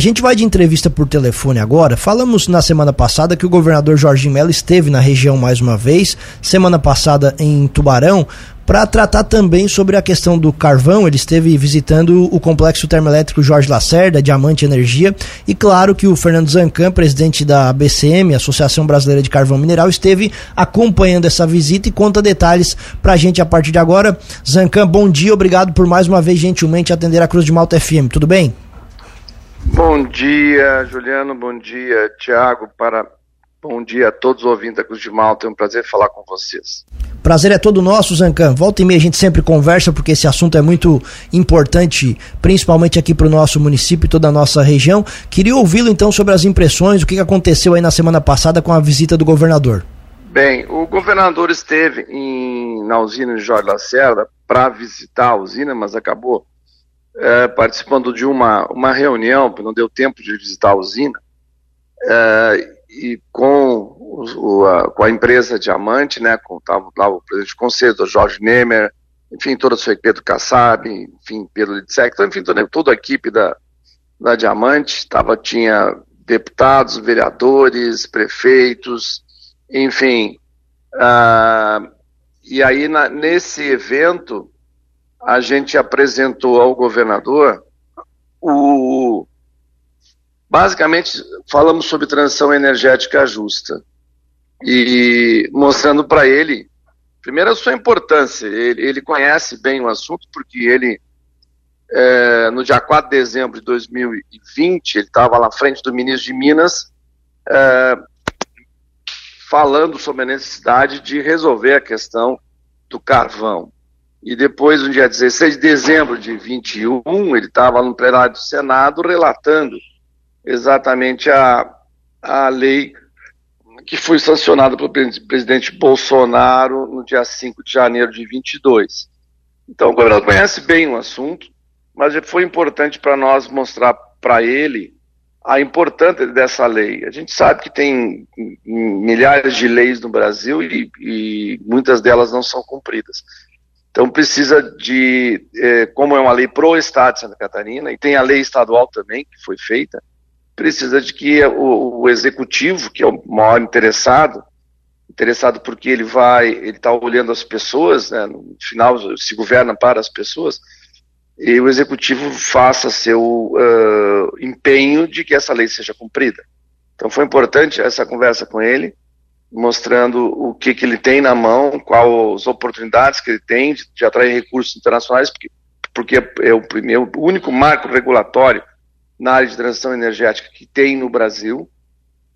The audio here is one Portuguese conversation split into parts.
A gente vai de entrevista por telefone agora. Falamos na semana passada que o governador Jorginho Mello esteve na região mais uma vez, semana passada em Tubarão, para tratar também sobre a questão do carvão. Ele esteve visitando o complexo termoelétrico Jorge Lacerda, Diamante Energia, e claro que o Fernando Zancan, presidente da ABCM, Associação Brasileira de Carvão Mineral, esteve acompanhando essa visita e conta detalhes para a gente a partir de agora. Zancan, bom dia, obrigado por mais uma vez gentilmente atender a Cruz de Malta FM. Tudo bem? Bom dia, Juliano. Bom dia, Tiago. Para Bom dia a todos os ouvintes da Cruz de Malta, é um prazer falar com vocês. Prazer é todo nosso, Zancan. Volta e meia a gente sempre conversa, porque esse assunto é muito importante, principalmente aqui para o nosso município e toda a nossa região. Queria ouvi-lo então sobre as impressões, o que aconteceu aí na semana passada com a visita do governador. Bem, o governador esteve em, na usina de Jorge Lacerda para visitar a usina, mas acabou é, participando de uma, uma reunião, não deu tempo de visitar a usina. É, e com, o, a, com a empresa Diamante, né, com tava lá o presidente do conselho, Jorge Nemer, enfim, toda a sua Pedro Kassab, enfim, Pedro Litzek, então, enfim, toda, toda a equipe da, da Diamante, tava, tinha deputados, vereadores, prefeitos, enfim. Uh, e aí, na, nesse evento, a gente apresentou ao governador o, Basicamente, falamos sobre transição energética justa e mostrando para ele, primeiro, a sua importância. Ele, ele, conhece bem o assunto, porque ele, é, no dia 4 de dezembro de 2020, ele estava lá frente do ministro de Minas, é, falando sobre a necessidade de resolver a questão do carvão. E depois, no dia 16 de dezembro de 21, ele estava no plenário do Senado relatando exatamente a, a lei que foi sancionada pelo presidente Bolsonaro no dia 5 de janeiro de 22. Então, o governador conhece bem o assunto, mas foi importante para nós mostrar para ele a importância dessa lei. A gente sabe que tem milhares de leis no Brasil e, e muitas delas não são cumpridas. Então precisa de, eh, como é uma lei pro Estado de Santa Catarina, e tem a lei estadual também, que foi feita, precisa de que o, o executivo, que é o maior interessado, interessado porque ele vai, ele está olhando as pessoas, né, no final se governa para as pessoas, e o executivo faça seu uh, empenho de que essa lei seja cumprida. Então foi importante essa conversa com ele, mostrando o que, que ele tem na mão, quais as oportunidades que ele tem de, de atrair recursos internacionais, porque, porque é o primeiro, o único marco regulatório na área de transição energética que tem no Brasil,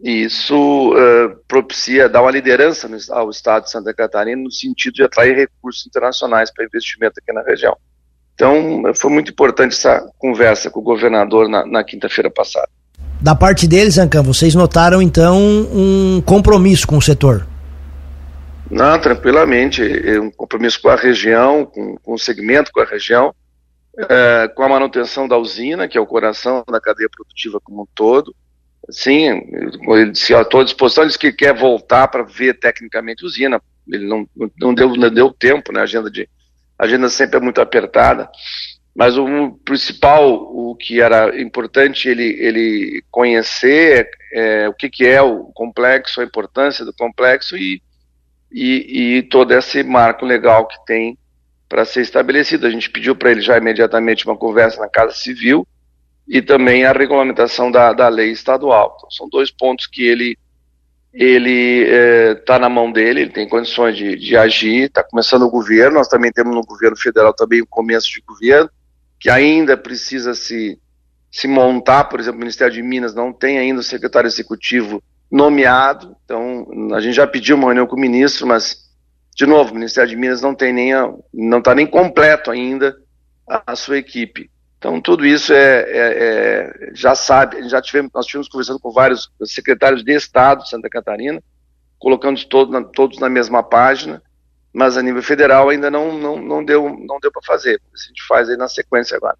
e isso uh, propicia, dá uma liderança no, ao Estado de Santa Catarina no sentido de atrair recursos internacionais para investimento aqui na região. Então, foi muito importante essa conversa com o governador na, na quinta-feira passada. Da parte deles, Ancan, vocês notaram então um compromisso com o setor? Não, tranquilamente, é um compromisso com a região, com, com o segmento, com a região, é, com a manutenção da usina, que é o coração da cadeia produtiva como um todo. Sim, ele disse, estou à disposição, disse que quer voltar para ver tecnicamente a usina. Ele não, não, deu, não deu tempo, né? A agenda, de, a agenda sempre é muito apertada. Mas o principal, o que era importante ele, ele conhecer é, o que, que é o complexo, a importância do complexo e, e, e todo esse marco legal que tem para ser estabelecido. A gente pediu para ele já imediatamente uma conversa na Casa Civil e também a regulamentação da, da lei estadual. Então, são dois pontos que ele ele está é, na mão dele, ele tem condições de, de agir, está começando o governo, nós também temos no governo federal também o começo de governo, que ainda precisa se, se montar, por exemplo, o Ministério de Minas não tem ainda o secretário executivo nomeado, então a gente já pediu uma reunião com o ministro, mas de novo, o Ministério de Minas não tem nem não está nem completo ainda a, a, sua equipe. Então tudo isso é, é, é, já sabe, já tivemos, nós tivemos conversando com vários secretários de Estado de Santa Catarina, colocando todos todos na mesma página, mas a nível federal ainda não, não, não deu, não deu para fazer. A gente faz aí na sequência agora.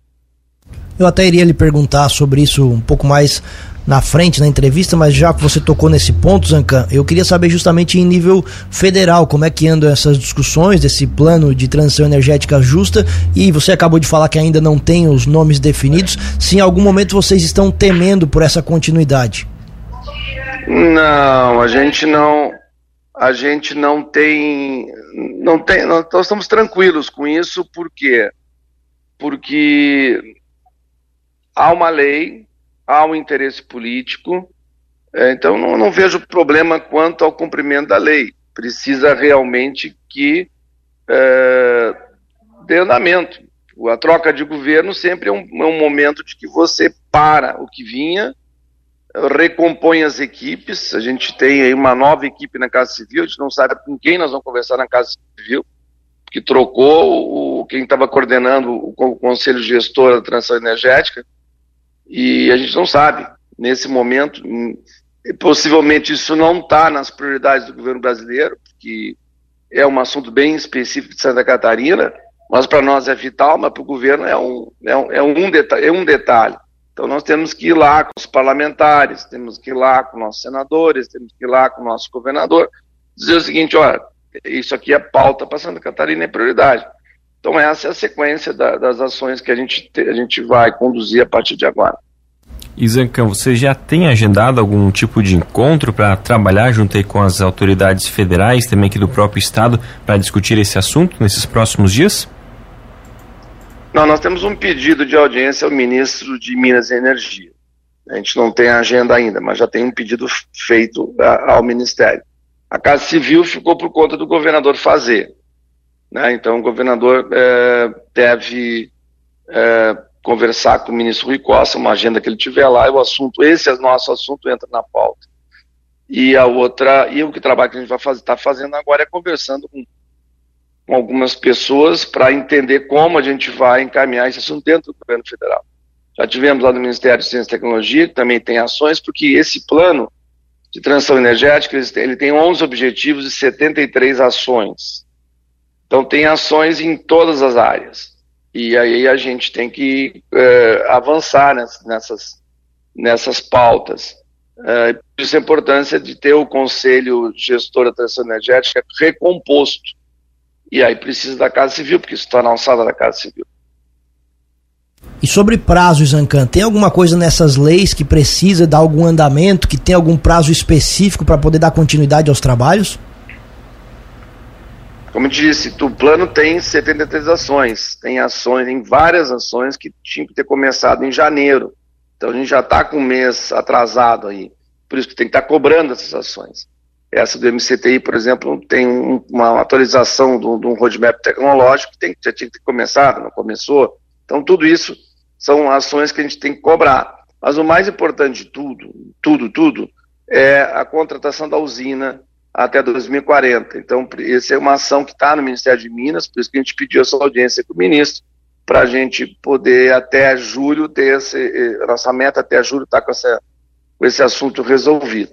Eu até iria lhe perguntar sobre isso um pouco mais na frente na entrevista, mas já que você tocou nesse ponto, Zancan, eu queria saber justamente em nível federal como é que andam essas discussões desse plano de transição energética justa e você acabou de falar que ainda não tem os nomes definidos. Se em algum momento vocês estão temendo por essa continuidade? Não, a gente não a gente não tem não tem nós estamos tranquilos com isso porque porque há uma lei, há um interesse político, é, então não, não, vejo problema quanto ao cumprimento da lei. Precisa realmente que é, dê andamento. A troca de governo sempre é um, é um momento de que você para o que vinha, recompõe as equipes. A gente tem aí uma nova equipe na Casa Civil, a gente não sabe com quem nós vamos conversar na Casa Civil, que trocou o, quem estava coordenando o, o Conselho Gestor da Transição Energética e a gente não sabe, nesse momento, hum, possivelmente isso não está nas prioridades do governo brasileiro, porque é um assunto bem específico de Santa Catarina, mas para nós é vital, mas para o governo é um, é, um, é, um é um detalhe. Então nós temos que ir lá com os parlamentares, temos que ir lá com nossos senadores, temos que ir lá com o nosso governador, dizer o seguinte, olha, isso aqui é pauta para Santa Catarina, é prioridade. Então essa é a sequência da, das ações que a gente, a gente vai conduzir a partir de agora. Isancan, você já tem agendado algum tipo de encontro para trabalhar junto com as autoridades federais, também aqui do próprio estado, para discutir esse assunto nesses próximos dias? Não, nós temos um pedido de audiência ao ministro de Minas e Energia. A gente não tem a agenda ainda, mas já tem um pedido feito ao Ministério. A Casa Civil ficou por conta do governador fazer. Né? Então, o governador é, deve é, conversar com o ministro Rui Costa, uma agenda que ele tiver lá, e o assunto, esse é nosso assunto, entra na pauta. E a outra, e o que trabalho que a gente está fazendo agora é conversando com, com algumas pessoas para entender como a gente vai encaminhar esse assunto dentro do governo federal. Já tivemos lá no Ministério de Ciência e Tecnologia, que também tem ações, porque esse plano de transição energética, ele tem 11 objetivos e 73 ações. Então, tem ações em todas as áreas. E aí a gente tem que é, avançar nessas, nessas pautas. É, por isso a importância de ter o Conselho Gestor da Transição Energética recomposto. E aí precisa da Casa Civil, porque isso está na alçada da Casa Civil. E sobre prazos, Zancan, tem alguma coisa nessas leis que precisa dar algum andamento, que tem algum prazo específico para poder dar continuidade aos trabalhos? Como eu disse, o plano tem 73 ações, tem ações, tem várias ações que tinham que ter começado em janeiro. Então a gente já está com um mês atrasado aí. Por isso que tem que estar tá cobrando essas ações. Essa do MCTI, por exemplo, tem um, uma atualização de um roadmap tecnológico que tem, já tinha que ter começado, não começou. Então tudo isso são ações que a gente tem que cobrar. Mas o mais importante de tudo, tudo, tudo, é a contratação da usina até 2040. Então, essa é uma ação que está no Ministério de Minas, por isso que a gente pediu essa audiência com o ministro, para a gente poder até julho ter esse, eh, nossa meta até julho estar tá com, com esse assunto resolvido.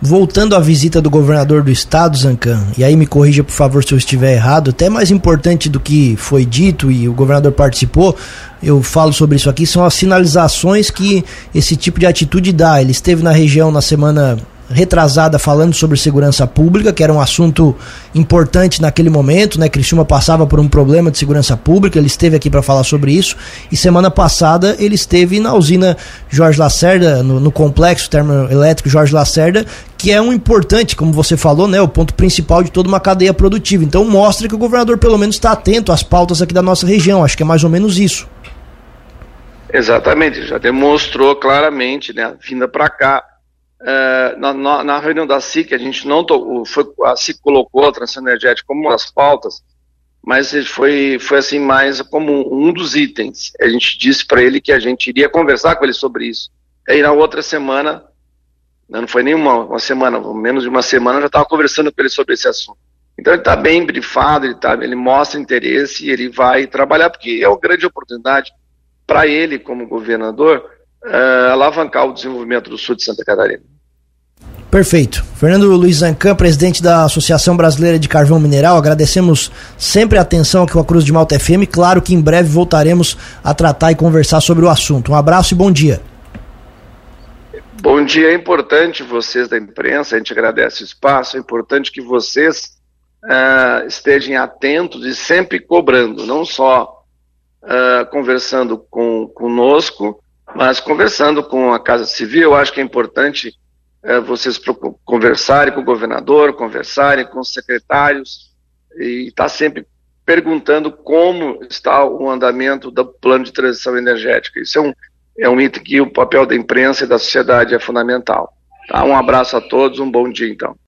Voltando à visita do governador do estado, Zancan, e aí me corrija por favor se eu estiver errado, até mais importante do que foi dito e o governador participou, eu falo sobre isso aqui, são as sinalizações que esse tipo de atitude dá. Ele esteve na região na semana retrasada falando sobre segurança pública, que era um assunto importante naquele momento, né? Criciúma passava por um problema de segurança pública, ele esteve aqui para falar sobre isso. E semana passada ele esteve na usina Jorge Lacerda, no, no complexo termoelétrico Jorge Lacerda, que é um importante, como você falou, né, o ponto principal de toda uma cadeia produtiva. Então mostra que o governador pelo menos está atento às pautas aqui da nossa região. Acho que é mais ou menos isso. Exatamente, já demonstrou claramente, né, vinda para cá é, na, na, reunião da SIC, a gente não foi, a SIC colocou a transição energética como uma das pautas, mas foi, foi assim mais como um dos itens. A gente disse para ele que a gente iria conversar com ele sobre isso. Aí na outra semana, não foi nem uma, semana, menos de uma semana, já estava conversando com ele sobre esse assunto. Então ele está bem brifado, ele, tá, ele mostra interesse e ele vai trabalhar, porque é uma grande oportunidade para ele, como governador, uh, alavancar o desenvolvimento do sul de Santa Catarina. Perfeito. Fernando Luiz Zancan, presidente da Associação Brasileira de Carvão Mineral, agradecemos sempre a atenção aqui com a Cruz de Malta FM. Claro que em breve voltaremos a tratar e conversar sobre o assunto. Um abraço e bom dia. Bom dia, é importante vocês da imprensa, a gente agradece o espaço, é importante que vocês uh, estejam atentos e sempre cobrando, não só uh, conversando com, conosco, mas conversando com a Casa Civil, eu acho que é importante uh, vocês conversarem com o governador, conversarem com os secretários e estar tá sempre perguntando como está o andamento do plano de transição energética. Isso é um, é um item que o papel da imprensa e da sociedade é fundamental. Tá? Um abraço a todos, um bom dia então.